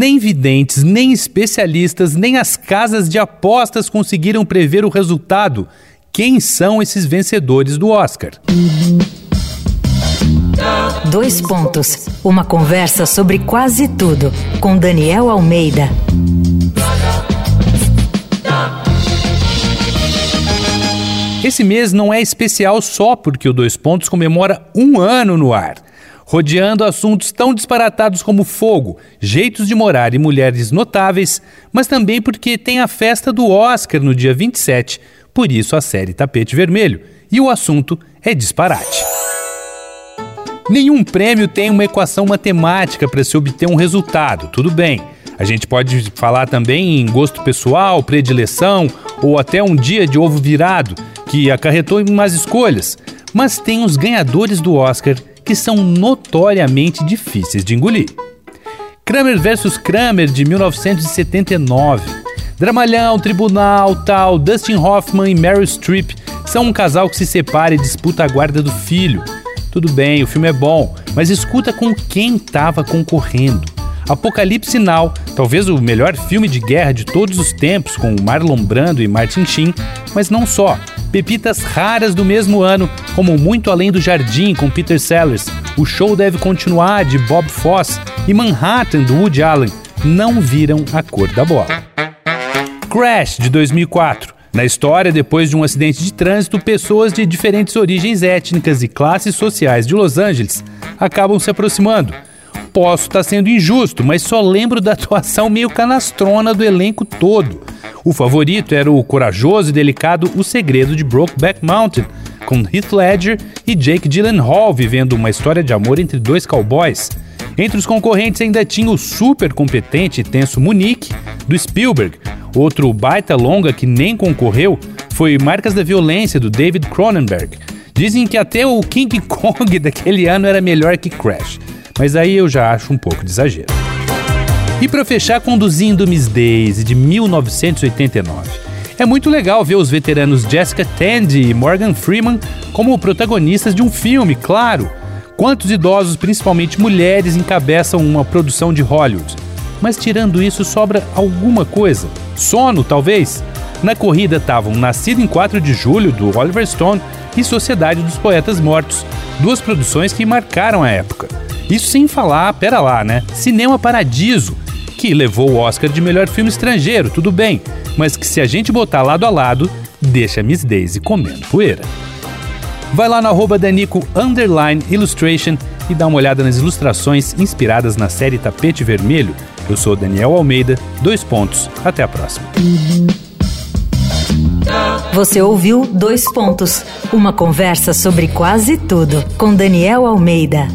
nem videntes, nem especialistas, nem as casas de apostas conseguiram prever o resultado. Quem são esses vencedores do Oscar? Dois pontos. Uma conversa sobre quase tudo com Daniel Almeida. Esse mês não é especial só porque o Dois Pontos comemora um ano no ar rodeando assuntos tão disparatados como fogo, jeitos de morar e mulheres notáveis, mas também porque tem a festa do Oscar no dia 27, por isso a série Tapete Vermelho, e o assunto é disparate. Nenhum prêmio tem uma equação matemática para se obter um resultado, tudo bem. A gente pode falar também em gosto pessoal, predileção ou até um dia de ovo virado que acarretou em más escolhas. Mas tem os ganhadores do Oscar que são notoriamente difíceis de engolir. Kramer vs Kramer de 1979. Dramalhão, Tribunal, tal, Dustin Hoffman e Meryl Streep são um casal que se separa e disputa a guarda do filho. Tudo bem, o filme é bom, mas escuta com quem estava concorrendo. Apocalipse Now, talvez o melhor filme de guerra de todos os tempos, com Marlon Brando e Martin Sheen, mas não só pepitas raras do mesmo ano, como Muito Além do Jardim com Peter Sellers, O Show Deve Continuar de Bob Fosse e Manhattan do Woody Allen, não viram a cor da bola. Crash de 2004. Na história, depois de um acidente de trânsito, pessoas de diferentes origens étnicas e classes sociais de Los Angeles acabam se aproximando. Posso estar sendo injusto, mas só lembro da atuação meio canastrona do elenco todo. O favorito era o corajoso e delicado O Segredo de Brokeback Mountain, com Heath Ledger e Jake Gyllenhaal vivendo uma história de amor entre dois cowboys. Entre os concorrentes ainda tinha o super competente e tenso Munique, do Spielberg. Outro baita longa que nem concorreu foi Marcas da Violência, do David Cronenberg. Dizem que até o King Kong daquele ano era melhor que Crash, mas aí eu já acho um pouco de exagero. E para fechar, conduzindo Miss Daisy de 1989. É muito legal ver os veteranos Jessica Tandy e Morgan Freeman como protagonistas de um filme, claro. Quantos idosos, principalmente mulheres, encabeçam uma produção de Hollywood? Mas tirando isso, sobra alguma coisa. Sono, talvez? Na corrida estavam Nascido em 4 de Julho, do Oliver Stone, e Sociedade dos Poetas Mortos, duas produções que marcaram a época. Isso sem falar, pera lá, né? Cinema Paradiso, que levou o Oscar de melhor filme estrangeiro, tudo bem, mas que se a gente botar lado a lado, deixa Miss Daisy comendo poeira. Vai lá no Danico Underline Illustration e dá uma olhada nas ilustrações inspiradas na série Tapete Vermelho. Eu sou Daniel Almeida, dois pontos, até a próxima. Você ouviu Dois Pontos, uma conversa sobre quase tudo com Daniel Almeida.